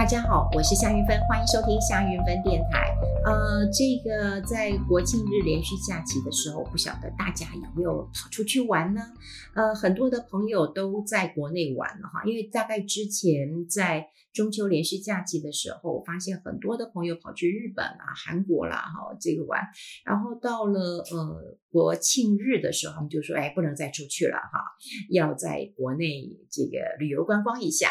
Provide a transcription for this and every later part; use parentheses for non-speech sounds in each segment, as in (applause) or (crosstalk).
大家好，我是夏云芬，欢迎收听夏云芬电台。呃，这个在国庆日连续假期的时候，不晓得大家有没有出去玩呢？呃，很多的朋友都在国内玩了哈，因为大概之前在中秋连续假期的时候，我发现很多的朋友跑去日本啦、韩国啦，哈，这个玩。然后到了呃国庆日的时候，他们就说，哎，不能再出去了哈，要在国内这个旅游观光一下。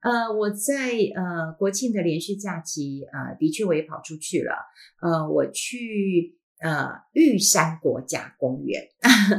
呃，我在呃国庆的连续假期，呃，的确我也跑出去了。呃，我去呃玉山国家公园，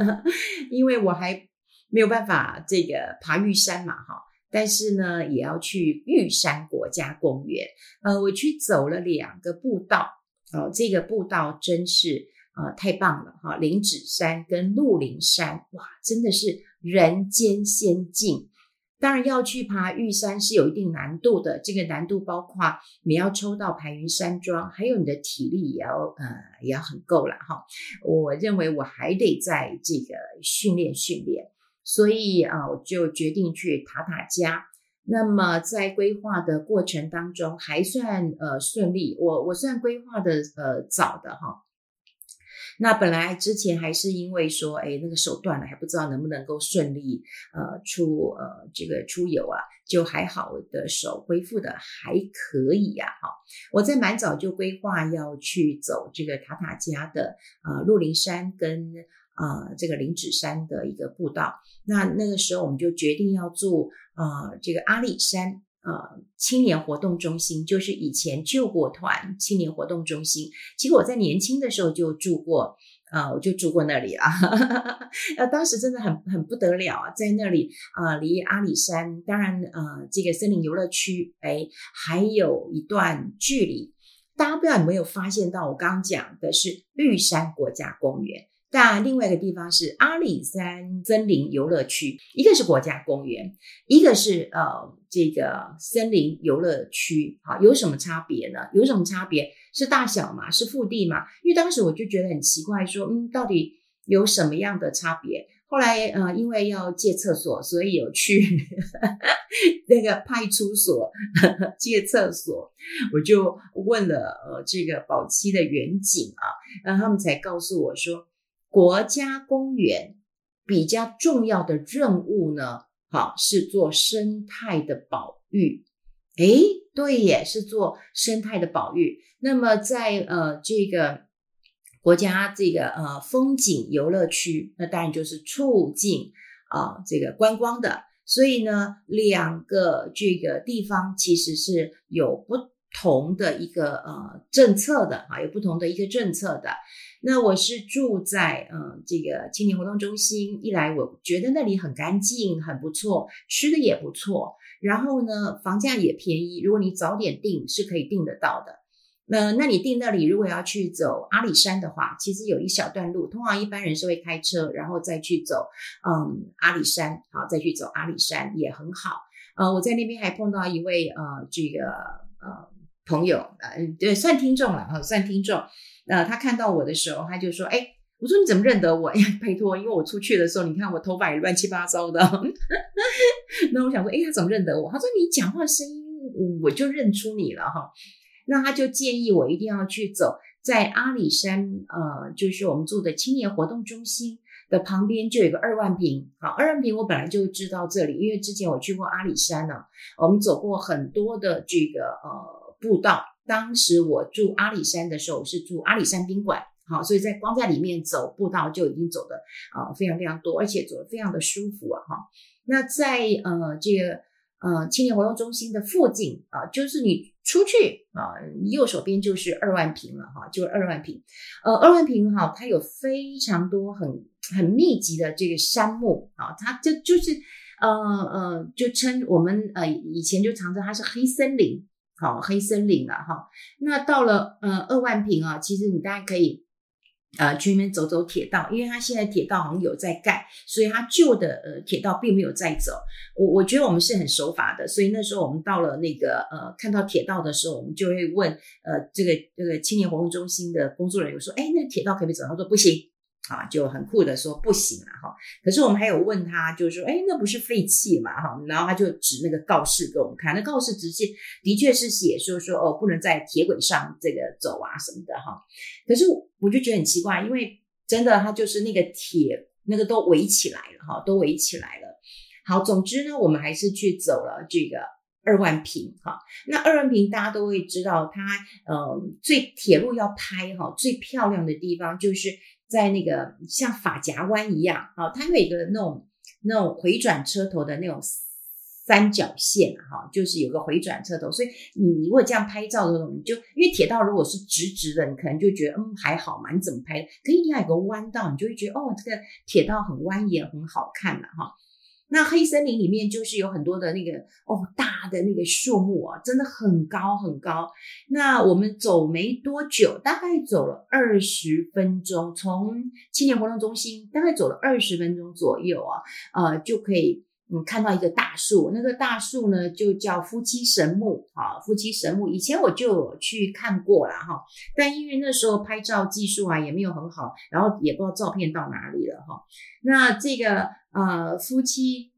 (laughs) 因为我还没有办法这个爬玉山嘛，哈。但是呢，也要去玉山国家公园。呃，我去走了两个步道，哦、这个步道真是呃太棒了哈！林子山跟鹿林山，哇，真的是人间仙境。当然要去爬玉山是有一定难度的，这个难度包括你要抽到排云山庄，还有你的体力也要呃也要很够了哈。我认为我还得在这个训练训练，所以啊我就决定去塔塔加。那么在规划的过程当中还算呃顺利，我我算规划的呃早的哈。那本来之前还是因为说，哎，那个手断了，还不知道能不能够顺利呃出呃这个出游啊，就还好的手恢复的还可以呀，哈。我在蛮早就规划要去走这个塔塔加的呃鹿林山跟呃这个灵芝山的一个步道。那那个时候我们就决定要住呃这个阿里山。呃，青年活动中心就是以前救国团青年活动中心。其实我在年轻的时候就住过，呃，我就住过那里啊。(laughs) 呃，当时真的很很不得了啊，在那里啊，呃，离阿里山当然呃这个森林游乐区哎还有一段距离。大家不知道有没有发现到，我刚刚讲的是玉山国家公园。但另外一个地方是阿里山森林游乐区，一个是国家公园，一个是呃这个森林游乐区，好，有什么差别呢？有什么差别？是大小嘛？是腹地嘛？因为当时我就觉得很奇怪说，嗯，到底有什么样的差别？后来呃，因为要借厕所，所以有去 (laughs) 那个派出所呵 (laughs) 呵借厕所，我就问了呃这个保七的员警啊，然后他们才告诉我说。国家公园比较重要的任务呢，好，是做生态的保育。诶，对耶，是做生态的保育。那么在呃这个国家这个呃风景游乐区，那当然就是促进啊、这个观光的。所以呢，两个这个地方其实是有不同的一个呃政策的啊，有不同的一个政策的。那我是住在嗯这个青年活动中心，一来我觉得那里很干净，很不错，吃的也不错，然后呢房价也便宜，如果你早点订是可以订得到的。那那你订那里如果要去走阿里山的话，其实有一小段路，通常一般人是会开车，然后再去走嗯阿里山，好再去走阿里山也很好。呃，我在那边还碰到一位呃这个呃朋友，呃对算听众了哈，算听众。呃，他看到我的时候，他就说：“哎，我说你怎么认得我？(laughs) 哎呀，拜托，因为我出去的时候，你看我头发也乱七八糟的。(laughs) 那我想说，哎，他怎么认得我？他说你讲话声音，我就认出你了哈。那他就建议我一定要去走在阿里山，呃，就是我们住的青年活动中心的旁边，就有个二万坪。好，二万坪我本来就知道这里，因为之前我去过阿里山呢，我们走过很多的这个呃步道。”当时我住阿里山的时候，是住阿里山宾馆，好，所以在光在里面走步道就已经走的啊非常非常多，而且走的非常的舒服啊哈。那在呃这个呃青年活动中心的附近啊，就是你出去啊，右手边就是二万坪了哈，就是二万坪。呃，二万坪哈，它有非常多很很密集的这个山木啊，它就就是呃呃，就称我们呃以前就常称它是黑森林。好，黑森林了哈。那到了呃二万坪啊，其实你大概可以呃去那边走走铁道，因为它现在铁道好像有在盖，所以它旧的呃铁道并没有在走。我我觉得我们是很守法的，所以那时候我们到了那个呃看到铁道的时候，我们就会问呃这个这个青年活动中心的工作人员说，哎，那铁道可不可以走？他说不行。啊，就很酷的说不行了哈。可是我们还有问他，就是说，哎，那不是废弃嘛哈？然后他就指那个告示给我们看，那告示直接的确是写说说哦，不能在铁轨上这个走啊什么的哈。可是我就觉得很奇怪，因为真的他就是那个铁那个都围起来了哈，都围起来了。好，总之呢，我们还是去走了这个。二万坪哈，那二万坪大家都会知道，它呃最铁路要拍哈，最漂亮的地方就是在那个像法夹弯一样啊，它有一个那种那种回转车头的那种三角线哈，就是有个回转车头，所以你如果这样拍照的时候，你就因为铁道如果是直直的，你可能就觉得嗯还好嘛，你怎么拍？可以要有个弯道，你就会觉得哦这个铁道很蜿蜒，很好看了哈。那黑森林里面就是有很多的那个哦大的那个树木啊，真的很高很高。那我们走没多久，大概走了二十分钟，从青年活动中心大概走了二十分钟左右啊，呃就可以嗯看到一个大树，那个大树呢就叫夫妻神木啊，夫妻神木。以前我就有去看过了哈，但因为那时候拍照技术啊也没有很好，然后也不知道照片到哪里了哈。那这个。呃，夫妻，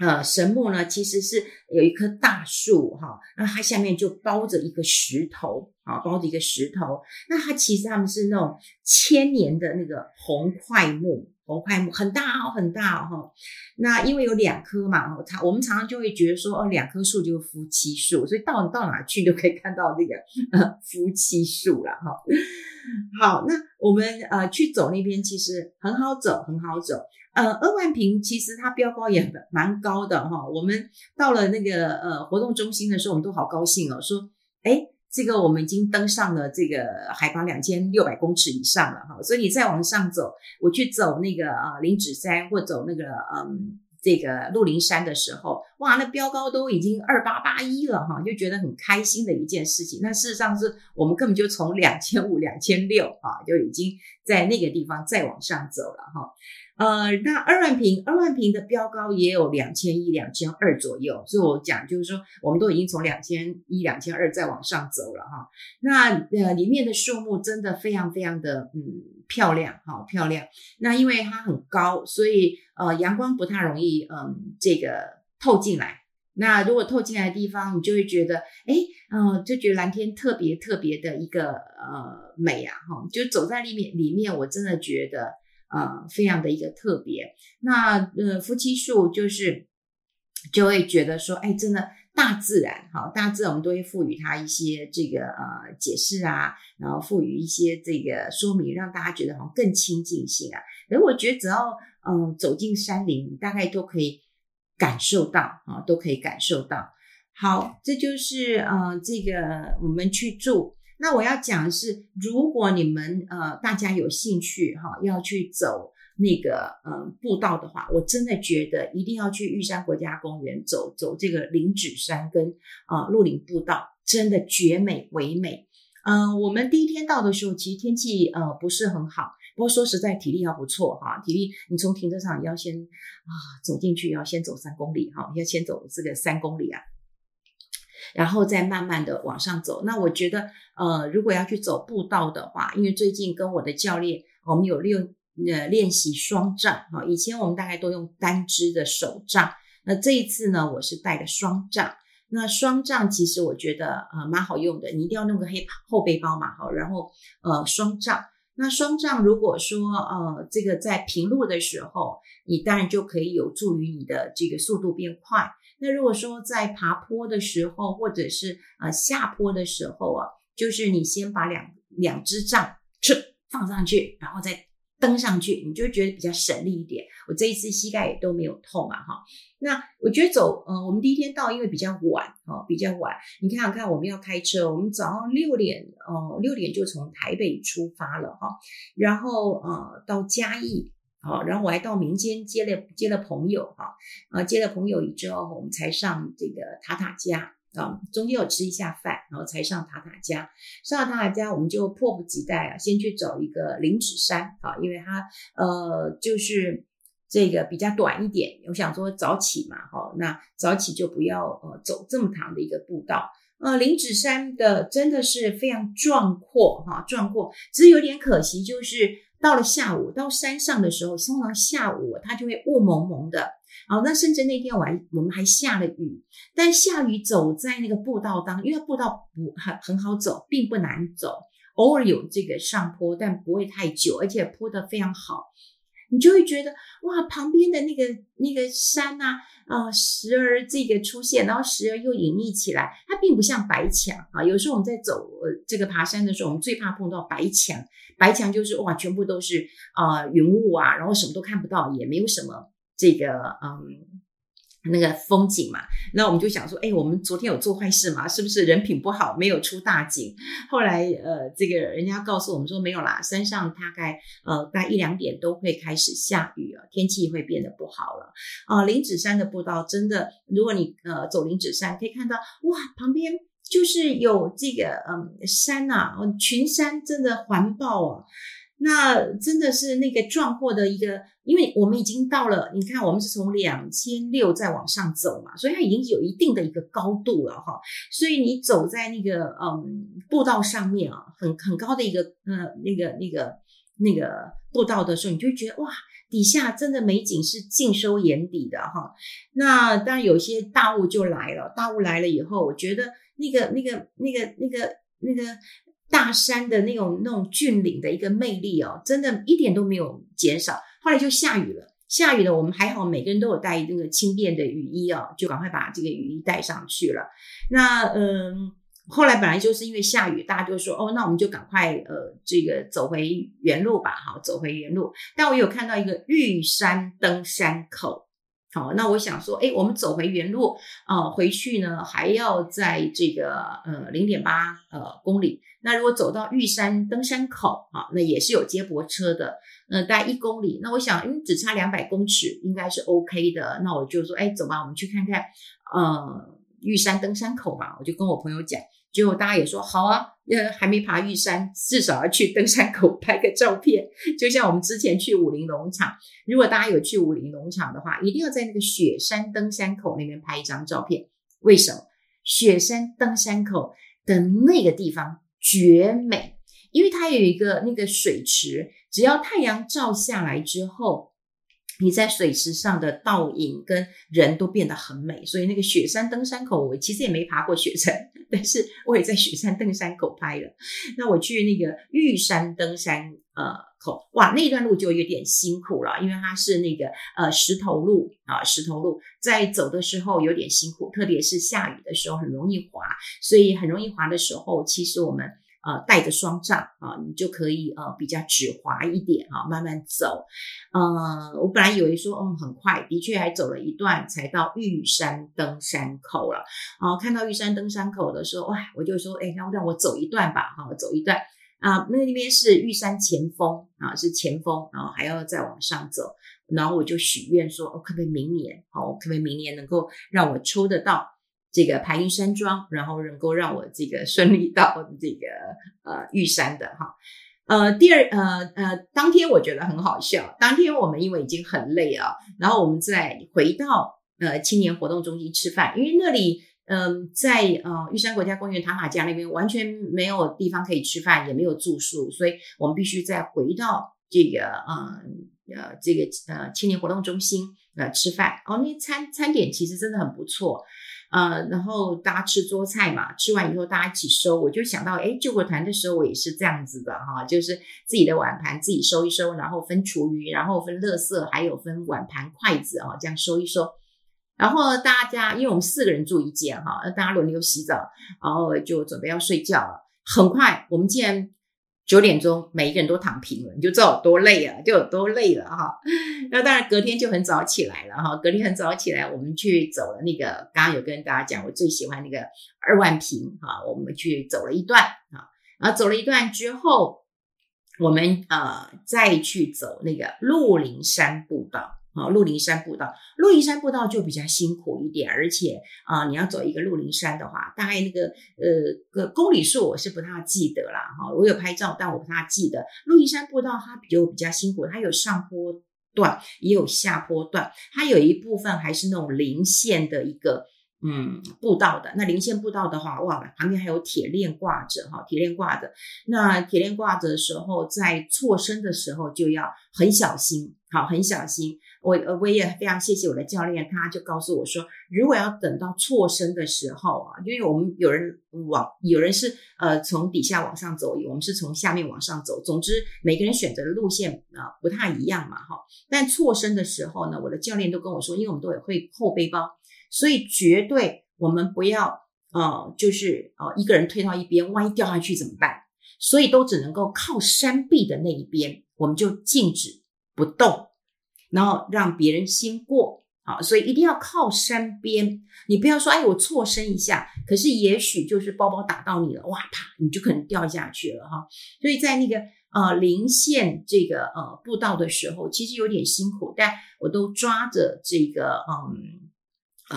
呃，神木呢，其实是有一棵大树哈，那它下面就包着一个石头啊，包着一个石头。那它其实他们是那种千年的那个红桧木，红桧木很大哦，很大哦。那因为有两棵嘛，它我们常常就会觉得说，哦，两棵树就是夫妻树，所以到到哪去都可以看到这个呃 (laughs) 夫妻树了哈。好，那我们呃去走那边其实很好走，很好走。呃，二万坪其实它标高也蛮高的哈。我们到了那个呃活动中心的时候，我们都好高兴哦，说，诶，这个我们已经登上了这个海拔两千六百公尺以上了哈。所以你再往上走，我去走那个啊林子山或走那个嗯这个鹿林山的时候，哇，那标高都已经二八八一了哈，就觉得很开心的一件事情。那事实上是我们根本就从两千五、两千六啊，就已经在那个地方再往上走了哈。呃，那二万坪，二万坪的标高也有两千一、两千二左右，所以我讲就是说，我们都已经从两千一、两千二再往上走了哈。那呃，里面的树木真的非常非常的嗯漂亮哈，漂亮。那因为它很高，所以呃阳光不太容易嗯这个透进来。那如果透进来的地方，你就会觉得哎，嗯、呃，就觉得蓝天特别特别的一个呃美啊哈。就走在里面里面，我真的觉得。呃，非常的一个特别。那呃，夫妻树就是就会觉得说，哎，真的大自然，好，大自然我们都会赋予它一些这个呃解释啊，然后赋予一些这个说明，让大家觉得好像更亲近性啊。而我觉得只要嗯、走进山林，大概都可以感受到啊，都可以感受到。好，这就是呃这个我们去住。那我要讲的是，如果你们呃大家有兴趣哈，要去走那个呃步道的话，我真的觉得一定要去玉山国家公园走走这个林子山跟啊鹿林步道，真的绝美唯美。嗯、我们第一天到的时候，其实天气呃不是很好，不过说实在体力要不错哈，体力你从停车场要先啊走进去，要先走三公里哈，要先走这个三公里啊。然后再慢慢的往上走。那我觉得，呃，如果要去走步道的话，因为最近跟我的教练，我们有练呃练习双杖哈。以前我们大概都用单支的手杖，那这一次呢，我是带的双杖。那双杖其实我觉得呃蛮好用的，你一定要弄个黑后背包嘛哈。然后呃双杖，那双杖如果说呃这个在平路的时候，你当然就可以有助于你的这个速度变快。那如果说在爬坡的时候，或者是呃下坡的时候啊，就是你先把两两支杖去放上去，然后再登上去，你就觉得比较省力一点。我这一次膝盖也都没有痛啊，哈。那我觉得走，呃，我们第一天到，因为比较晚，哈，比较晚。你看看，我们要开车，我们早上六点，呃，六点就从台北出发了，哈，然后呃到嘉义。好，然后我还到民间接了接了朋友哈，啊，接了朋友以后，我们才上这个塔塔家啊，中间有吃一下饭，然后才上塔塔家。上了塔塔家，我们就迫不及待啊，先去走一个林子山啊，因为它呃就是这个比较短一点，我想说早起嘛，哈，那早起就不要呃走这么长的一个步道。呃，林子山的真的是非常壮阔哈，壮阔，只是有点可惜就是。到了下午到山上的时候，通常下午它就会雾蒙蒙的。好，那甚至那天我还我们还下了雨，但下雨走在那个步道当，因为步道不很很好走，并不难走，偶尔有这个上坡，但不会太久，而且坡的非常好。你就会觉得哇，旁边的那个那个山呐，啊，时而这个出现，然后时而又隐匿起来。并不像白墙啊。有时候我们在走呃这个爬山的时候，我们最怕碰到白墙。白墙就是哇，全部都是啊云雾啊，然后什么都看不到，也没有什么这个嗯。那个风景嘛，那我们就想说，哎，我们昨天有做坏事吗？是不是人品不好，没有出大景？后来，呃，这个人家告诉我们说没有啦，山上大概呃大概一两点都会开始下雨了，天气会变得不好了。啊、呃，林子山的步道真的，如果你呃走林子山，可以看到哇，旁边就是有这个嗯、山呐、啊，群山真的环抱啊。那真的是那个壮阔的一个，因为我们已经到了，你看我们是从两千六再往上走嘛，所以它已经有一定的一个高度了哈。所以你走在那个嗯步道上面啊，很很高的一个呃那个那个那个步道的时候，你就觉得哇，底下真的美景是尽收眼底的哈。那当然有些大雾就来了，大雾来了以后，我觉得那个那个那个那个。那个大山的那种那种峻岭的一个魅力哦，真的一点都没有减少。后来就下雨了，下雨了，我们还好，每个人都有带那个轻便的雨衣哦，就赶快把这个雨衣带上去了。那嗯，后来本来就是因为下雨，大家就说哦，那我们就赶快呃这个走回原路吧，好，走回原路。但我有看到一个玉山登山口。好，那我想说，哎，我们走回原路啊，回去呢还要在这个呃零点八呃公里。那如果走到玉山登山口啊，那也是有接驳车的，呃，大概一公里。那我想，嗯，只差两百公尺，应该是 OK 的。那我就说，哎，走吧，我们去看看呃玉山登山口吧。我就跟我朋友讲。结果大家也说好啊，呃，还没爬玉山，至少要去登山口拍个照片。(laughs) 就像我们之前去武陵农场，如果大家有去武陵农场的话，一定要在那个雪山登山口那边拍一张照片。为什么？雪山登山口的那个地方绝美，因为它有一个那个水池，只要太阳照下来之后。你在水池上的倒影跟人都变得很美，所以那个雪山登山口，我其实也没爬过雪山，(laughs) 但是我也在雪山登山口拍了。那我去那个玉山登山呃口，哇，那段路就有点辛苦了，因为它是那个呃石头路啊，石头路在走的时候有点辛苦，特别是下雨的时候很容易滑，所以很容易滑的时候，其实我们。呃，带着双杖啊，你就可以呃比较指滑一点啊，慢慢走。呃，我本来以为说，嗯，很快，的确还走了一段才到玉山登山口了。啊，看到玉山登山口的时候，哇，我就说，哎，让让我走一段吧，哈，走一段啊。那那边是玉山前锋啊，是前锋，然后还要再往上走。然后我就许愿说，哦，可不可以明年，哦，可不可以明年能够让我抽得到。这个排云山庄，然后能够让我这个顺利到这个呃玉山的哈，呃第二呃呃当天我觉得很好笑，当天我们因为已经很累啊，然后我们再回到呃青年活动中心吃饭，因为那里嗯、在呃玉山国家公园塔塔加那边完全没有地方可以吃饭，也没有住宿，所以我们必须再回到这个呃呃这个呃青年活动中心呃吃饭哦，那餐餐点其实真的很不错。呃，然后大家吃桌菜嘛，吃完以后大家一起收，我就想到，哎，救国团的时候我也是这样子的哈，就是自己的碗盘自己收一收，然后分厨余，然后分垃圾，还有分碗盘筷子啊，这样收一收。然后大家，因为我们四个人住一间哈，大家轮流洗澡，然后就准备要睡觉了。很快，我们竟然。九点钟，每一个人都躺平了，你就知道有多累了，就有多累了哈。(laughs) 那当然，隔天就很早起来了哈。隔天很早起来，我们去走了那个，刚刚有跟大家讲，我最喜欢那个二万坪哈。我们去走了一段啊，然后走了一段之后，我们呃再去走那个鹿林山步道。啊，鹿林山步道，鹿林山步道就比较辛苦一点，而且啊，你要走一个鹿林山的话，大概那个呃个公里数我是不太记得了。哈，我有拍照，但我不太记得。鹿林山步道它比较比较辛苦，它有上坡段，也有下坡段，它有一部分还是那种零线的一个嗯步道的。那零线步道的话，哇，旁边还有铁链挂着哈，铁链挂着。那铁链挂着的时候，在错身的时候就要很小心，好，很小心。我呃我也非常谢谢我的教练，他就告诉我说，如果要等到错身的时候啊，因为我们有人往，有人是呃从底下往上走，我们是从下面往上走。总之，每个人选择的路线啊、不太一样嘛，哈。但错身的时候呢，我的教练都跟我说，因为我们都有会后背包，所以绝对我们不要呃就是呃一个人推到一边，万一掉下去怎么办？所以都只能够靠山壁的那一边，我们就静止不动。然后让别人先过，好，所以一定要靠山边。你不要说，哎，我错身一下，可是也许就是包包打到你了，哇啪，你就可能掉下去了哈。所以在那个呃零线这个呃步道的时候，其实有点辛苦，但我都抓着这个嗯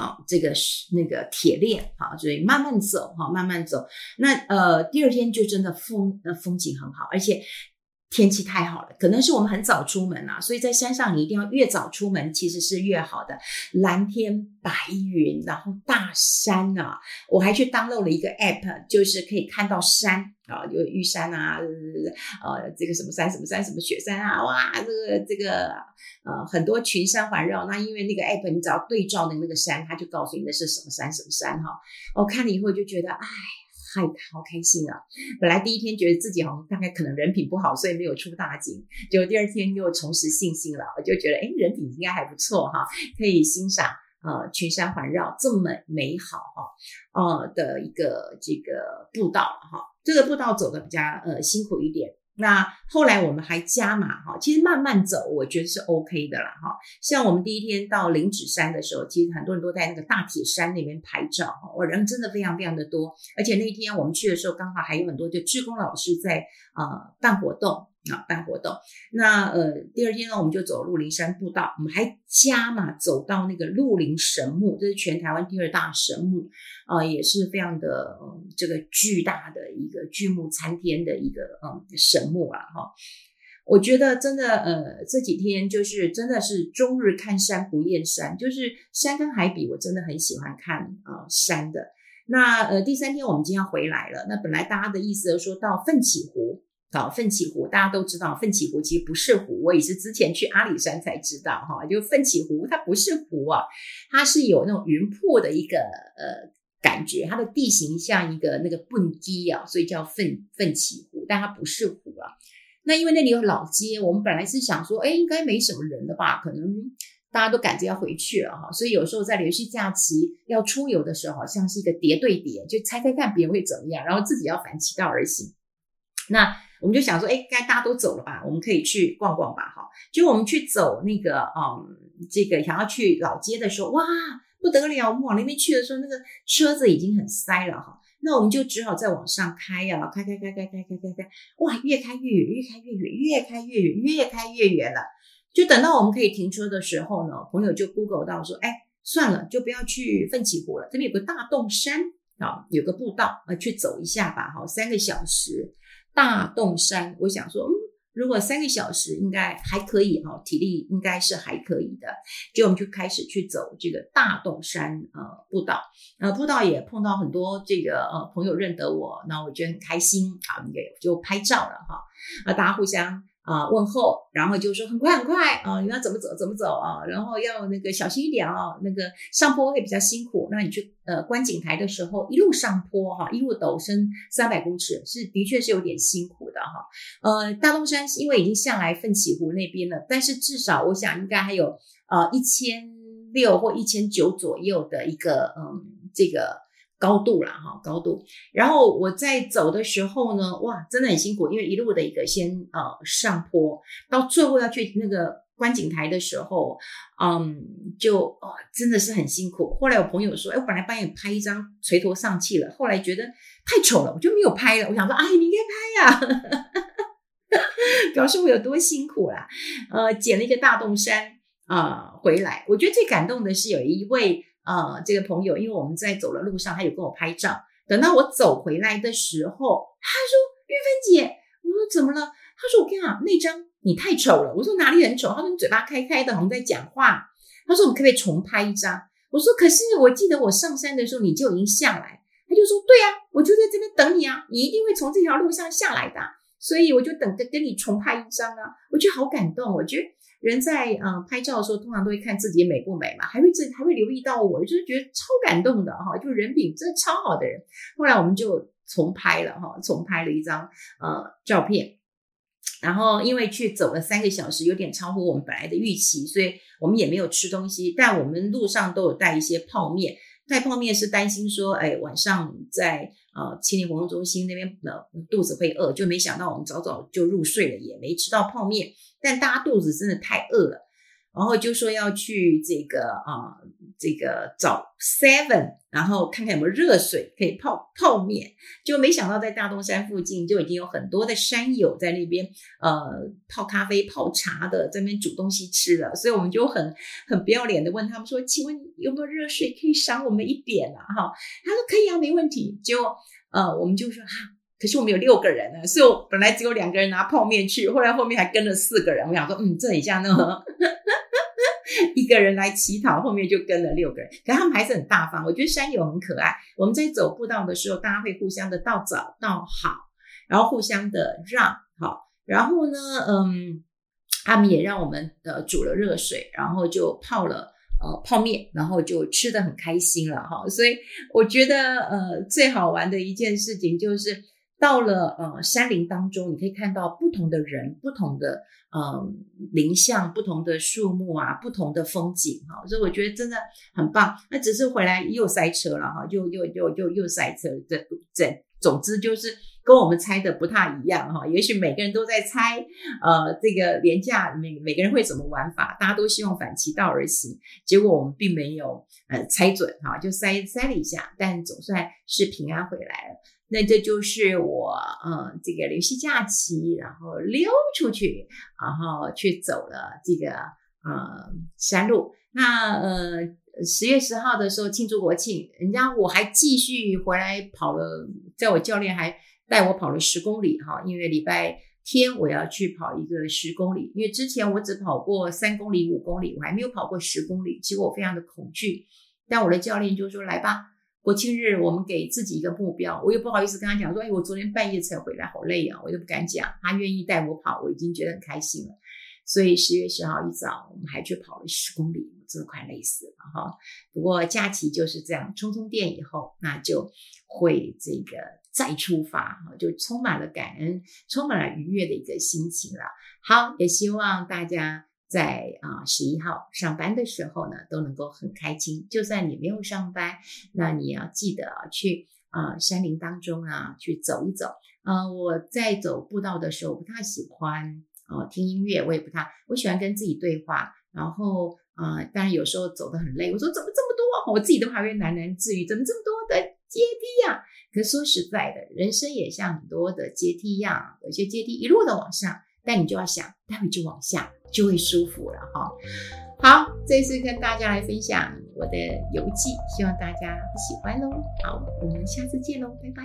啊这个是那个铁链好，所以慢慢走哈，慢慢走。那呃第二天就真的风那风景很好，而且。天气太好了，可能是我们很早出门啊，所以在山上你一定要越早出门，其实是越好的。蓝天白云，然后大山啊，我还去 download 了一个 app，就是可以看到山啊，有玉山啊，呃，这个什么山什么山什么雪山啊，哇，这个这个呃很多群山环绕。那因为那个 app，你只要对照的那个山，它就告诉你那是什么山什么山哈。我看了以后就觉得，哎。太好开心啊！本来第一天觉得自己好像大概可能人品不好，所以没有出大景。结果第二天又重拾信心了，我就觉得哎，人品应该还不错哈，可以欣赏呃群山环绕这么美好哈呃的一个这个步道哈。这个步道走的比较呃辛苦一点。那后来我们还加码哈，其实慢慢走，我觉得是 OK 的啦哈。像我们第一天到灵芝山的时候，其实很多人都在那个大铁山那边拍照哈，我人真的非常非常的多，而且那天我们去的时候，刚好还有很多就志工老师在呃办活动。啊，办活动。那呃，第二天呢，我们就走鹿林山步道，我们还加嘛，走到那个鹿林神木，这是全台湾第二大神木，啊、也是非常的、呃、这个巨大的一个巨木参天的一个嗯神木啊，哈。我觉得真的呃，这几天就是真的是终日看山不厌山，就是山跟海比，我真的很喜欢看啊、山的。那呃，第三天我们今天要回来了，那本来大家的意思是说到奋起湖。好，奋起湖大家都知道，奋起湖其实不是湖，我也是之前去阿里山才知道哈。就奋起湖它不是湖啊，它是有那种云瀑的一个呃感觉，它的地形像一个那个蹦迪啊，所以叫奋奋起湖，但它不是湖啊。那因为那里有老街，我们本来是想说，哎，应该没什么人的吧，可能大家都赶着要回去了哈，所以有时候在连续假期要出游的时候，好像是一个叠对叠，就猜猜看别人会怎么样，然后自己要反其道而行。那我们就想说，哎，该大家都走了吧，我们可以去逛逛吧，哈。就我们去走那个，嗯，这个想要去老街的时候，哇，不得了！我们往那边去的时候，那个车子已经很塞了，哈。那我们就只好再往上开呀，开开开开开开开开，哇，越开越远，越开越远，越开越远，越开越远了。就等到我们可以停车的时候呢，朋友就 Google 到说，哎，算了，就不要去奋起湖了，这边有个大洞山啊，有个步道啊，去走一下吧，哈，三个小时。大洞山，我想说，嗯，如果三个小时应该还可以哈，体力应该是还可以的。就我们就开始去走这个大洞山呃步道，呃步道也碰到很多这个呃朋友认得我，那我觉得很开心啊，也就拍照了哈，啊大家互相。啊，问候，然后就说很快很快啊，你要怎么走怎么走啊，然后要那个小心一点啊，那个上坡会比较辛苦。那你去呃观景台的时候，一路上坡哈，一路陡升三百公尺，是的确是有点辛苦的哈。呃，大东山因为已经下来奋起湖那边了，但是至少我想应该还有呃一千六或一千九左右的一个嗯这个。高度了哈，高度。然后我在走的时候呢，哇，真的很辛苦，因为一路的一个先呃上坡，到最后要去那个观景台的时候，嗯，就哦真的是很辛苦。后来我朋友说，哎，我本来帮你拍一张垂头丧气了，后来觉得太丑了，我就没有拍了。我想说，哎，你应该拍呀，(laughs) 表示我有多辛苦啦。呃，捡了一个大洞山啊、呃、回来。我觉得最感动的是有一位。啊、这个朋友，因为我们在走的路上，他有跟我拍照。等到我走回来的时候，他说：“玉芬姐，我说怎么了？”他说：“我跟你讲，那张你太丑了。”我说：“哪里很丑？”他说：“你嘴巴开开的，好像在讲话。”他说：“我们可不可以重拍一张？”我说可是我记得我上山的时候你就已经下来。他就说对啊，我就在这边等你啊，你一定会从这条路上下来的，所以我就等着跟你重拍一张啊。我觉得好感动，我觉得人在、呃、拍照的时候通常都会看自己美不美嘛，还会自还会留意到我，就是觉得超感动的哈，就人品真的超好的人。后来我们就重拍了哈，重拍了一张呃照片。然后因为去走了三个小时，有点超乎我们本来的预期，所以我们也没有吃东西。但我们路上都有带一些泡面，带泡面是担心说，哎，晚上在啊青年活动中心那边的肚子会饿，就没想到我们早早就入睡了，也没吃到泡面。但大家肚子真的太饿了。然后就说要去这个啊、这个找 Seven，然后看看有没有热水可以泡泡面。就没想到在大东山附近就已经有很多的山友在那边呃泡咖啡、泡茶的，在那边煮东西吃了。所以我们就很很不要脸的问他们说：“请问有没有热水可以赏我们一点啊？”哈，他说可以啊，没问题。就呃，我们就说哈，可是我们有六个人呢，所以我本来只有两个人拿泡面去，后来后面还跟了四个人。我想说，嗯，这很像那个。一个人来乞讨，后面就跟了六个人，可他们还是很大方。我觉得山友很可爱。我们在走步道的时候，大家会互相的道早道好，然后互相的让好，然后呢，嗯，他们也让我们呃煮了热水，然后就泡了呃泡面，然后就吃得很开心了哈。所以我觉得呃最好玩的一件事情就是。到了呃山林当中，你可以看到不同的人、不同的呃林相、不同的树木啊、不同的风景哈，所以我觉得真的很棒。那只是回来又塞车了哈，又又又又又塞车。这这总之就是跟我们猜的不太一样哈。也许每个人都在猜呃这个廉价每每个人会怎么玩法，大家都希望反其道而行，结果我们并没有呃猜准哈，就塞塞了一下，但总算是平安回来了。那这就是我，嗯，这个连续假期，然后溜出去，然后去走了这个，呃、嗯，山路。那呃，十月十号的时候庆祝国庆，人家我还继续回来跑了，在我教练还带我跑了十公里哈，因为礼拜天我要去跑一个十公里，因为之前我只跑过三公里、五公里，我还没有跑过十公里，结果我非常的恐惧，但我的教练就说来吧。国庆日，我们给自己一个目标，我又不好意思跟他讲说，哎，我昨天半夜才回来，好累啊，我又不敢讲。他愿意带我跑，我已经觉得很开心了。所以十月十号一早，我们还去跑了十公里，我真的快累死了哈。不过假期就是这样，充充电以后，那就会这个再出发哈，就充满了感恩，充满了愉悦的一个心情了。好，也希望大家。在啊十一号上班的时候呢，都能够很开心。就算你没有上班，那你要记得去啊、山林当中啊去走一走。啊、我在走步道的时候不太喜欢啊、听音乐，我也不太，我喜欢跟自己对话。然后啊、当然有时候走得很累，我说怎么这么多？我自己都还会喃喃自语，怎么这么多的阶梯呀、可说实在的，人生也像很多的阶梯一样，有些阶梯一路的往上。但你就要想，待会就往下，就会舒服了哈。好，这次跟大家来分享我的游记，希望大家喜欢喽。好，我们下次见喽，拜拜。